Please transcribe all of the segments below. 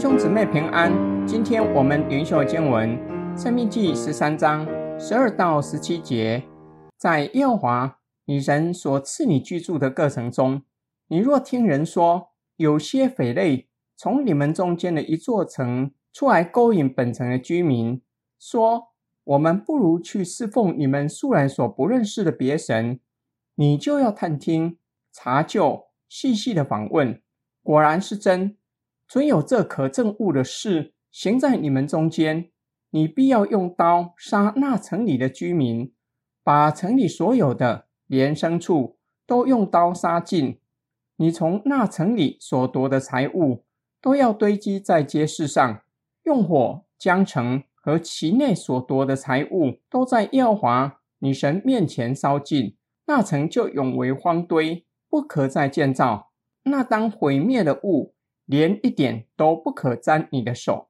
兄姊妹平安，今天我们灵修经文《生命记》十三章十二到十七节，在耶和华你神所赐你居住的各城中，你若听人说，有些匪类从你们中间的一座城出来勾引本城的居民，说：我们不如去侍奉你们素来所不认识的别神，你就要探听、查究、细细的访问，果然是真。存有这可证物的事行在你们中间，你必要用刀杀那城里的居民，把城里所有的连牲畜都用刀杀尽。你从那城里所夺的财物都要堆积在街市上，用火将城和其内所夺的财物都在耀华女神面前烧尽，那城就永为荒堆，不可再建造。那当毁灭的物。连一点都不可沾你的手，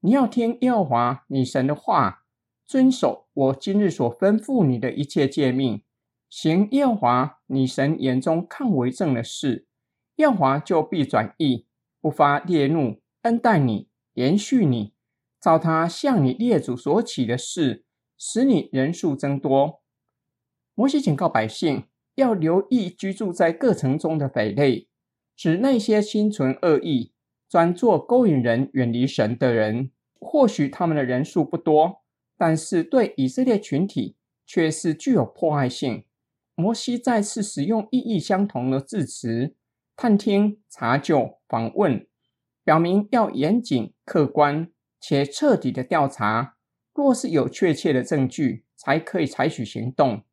你要听耶和华你神的话，遵守我今日所吩咐你的一切诫命，行耶和华你神眼中看为正的事，耶和华就必转意，不发烈怒，恩待你，怜恤你，照他向你列祖所起的事，使你人数增多。摩西警告百姓要留意居住在各城中的匪类。指那些心存恶意、专做勾引人远离神的人，或许他们的人数不多，但是对以色列群体却是具有迫害性。摩西再次使用意义相同的字词：探听、查究、访问，表明要严谨、客观且彻底的调查。若是有确切的证据，才可以采取行动。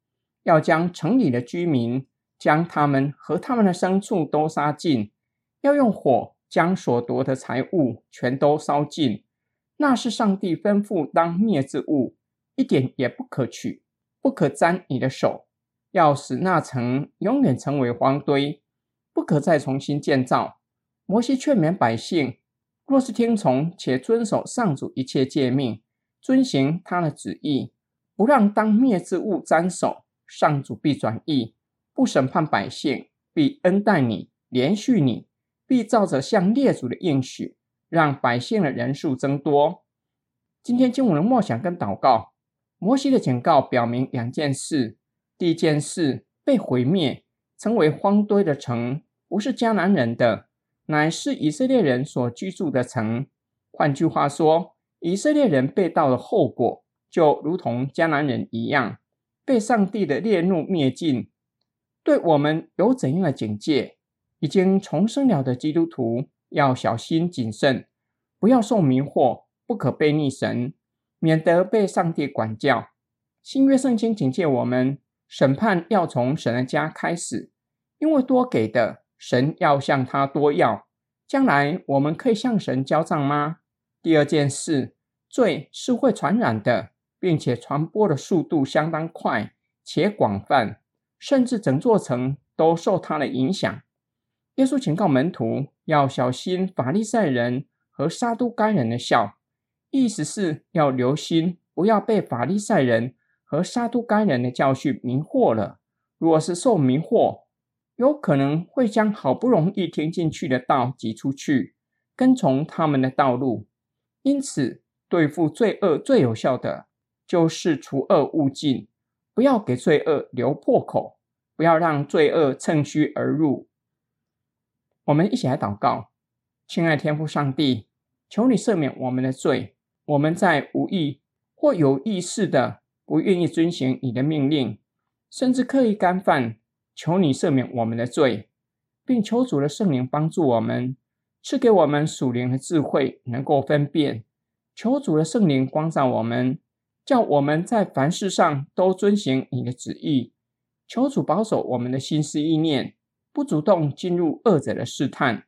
要将城里的居民。将他们和他们的牲畜都杀尽，要用火将所夺的财物全都烧尽。那是上帝吩咐当灭之物，一点也不可取，不可沾你的手。要使那城永远成为荒堆，不可再重新建造。摩西劝勉百姓，若是听从且遵守上主一切诫命，遵行他的旨意，不让当灭之物沾手，上主必转意。不审判百姓，必恩待你，怜恤你，必照着向列祖的应许，让百姓的人数增多。今天经文的默想跟祷告，摩西的警告表明两件事：第一件事，被毁灭、成为荒堆的城，不是迦南人的，乃是以色列人所居住的城。换句话说，以色列人被盗的后果，就如同迦南人一样，被上帝的烈怒灭尽。对我们有怎样的警戒？已经重生了的基督徒要小心谨慎，不要受迷惑，不可被逆神，免得被上帝管教。新约圣经警戒我们，审判要从神的家开始，因为多给的，神要向他多要。将来我们可以向神交账吗？第二件事，罪是会传染的，并且传播的速度相当快且广泛。甚至整座城都受他的影响。耶稣警告门徒要小心法利赛人和撒都该人的笑，意思是要留心，不要被法利赛人和撒都该人的教训迷惑了。如果是受迷惑，有可能会将好不容易听进去的道挤出去，跟从他们的道路。因此，对付罪恶最有效的就是除恶务尽。不要给罪恶留破口，不要让罪恶趁虚而入。我们一起来祷告，亲爱天父上帝，求你赦免我们的罪。我们在无意或有意识的不愿意遵行你的命令，甚至刻意干犯，求你赦免我们的罪，并求主的圣灵帮助我们，赐给我们属灵的智慧，能够分辨。求主的圣灵光照我们。叫我们在凡事上都遵行你的旨意，求主保守我们的心思意念，不主动进入恶者的试探。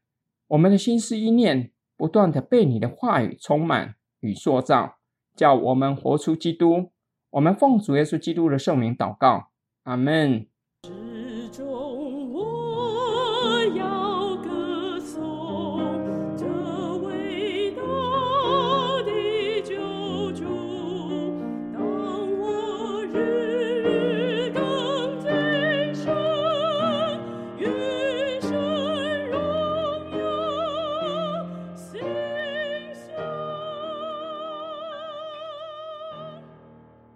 我们的心思意念不断的被你的话语充满与塑造，叫我们活出基督。我们奉主耶稣基督的圣名祷告，阿门。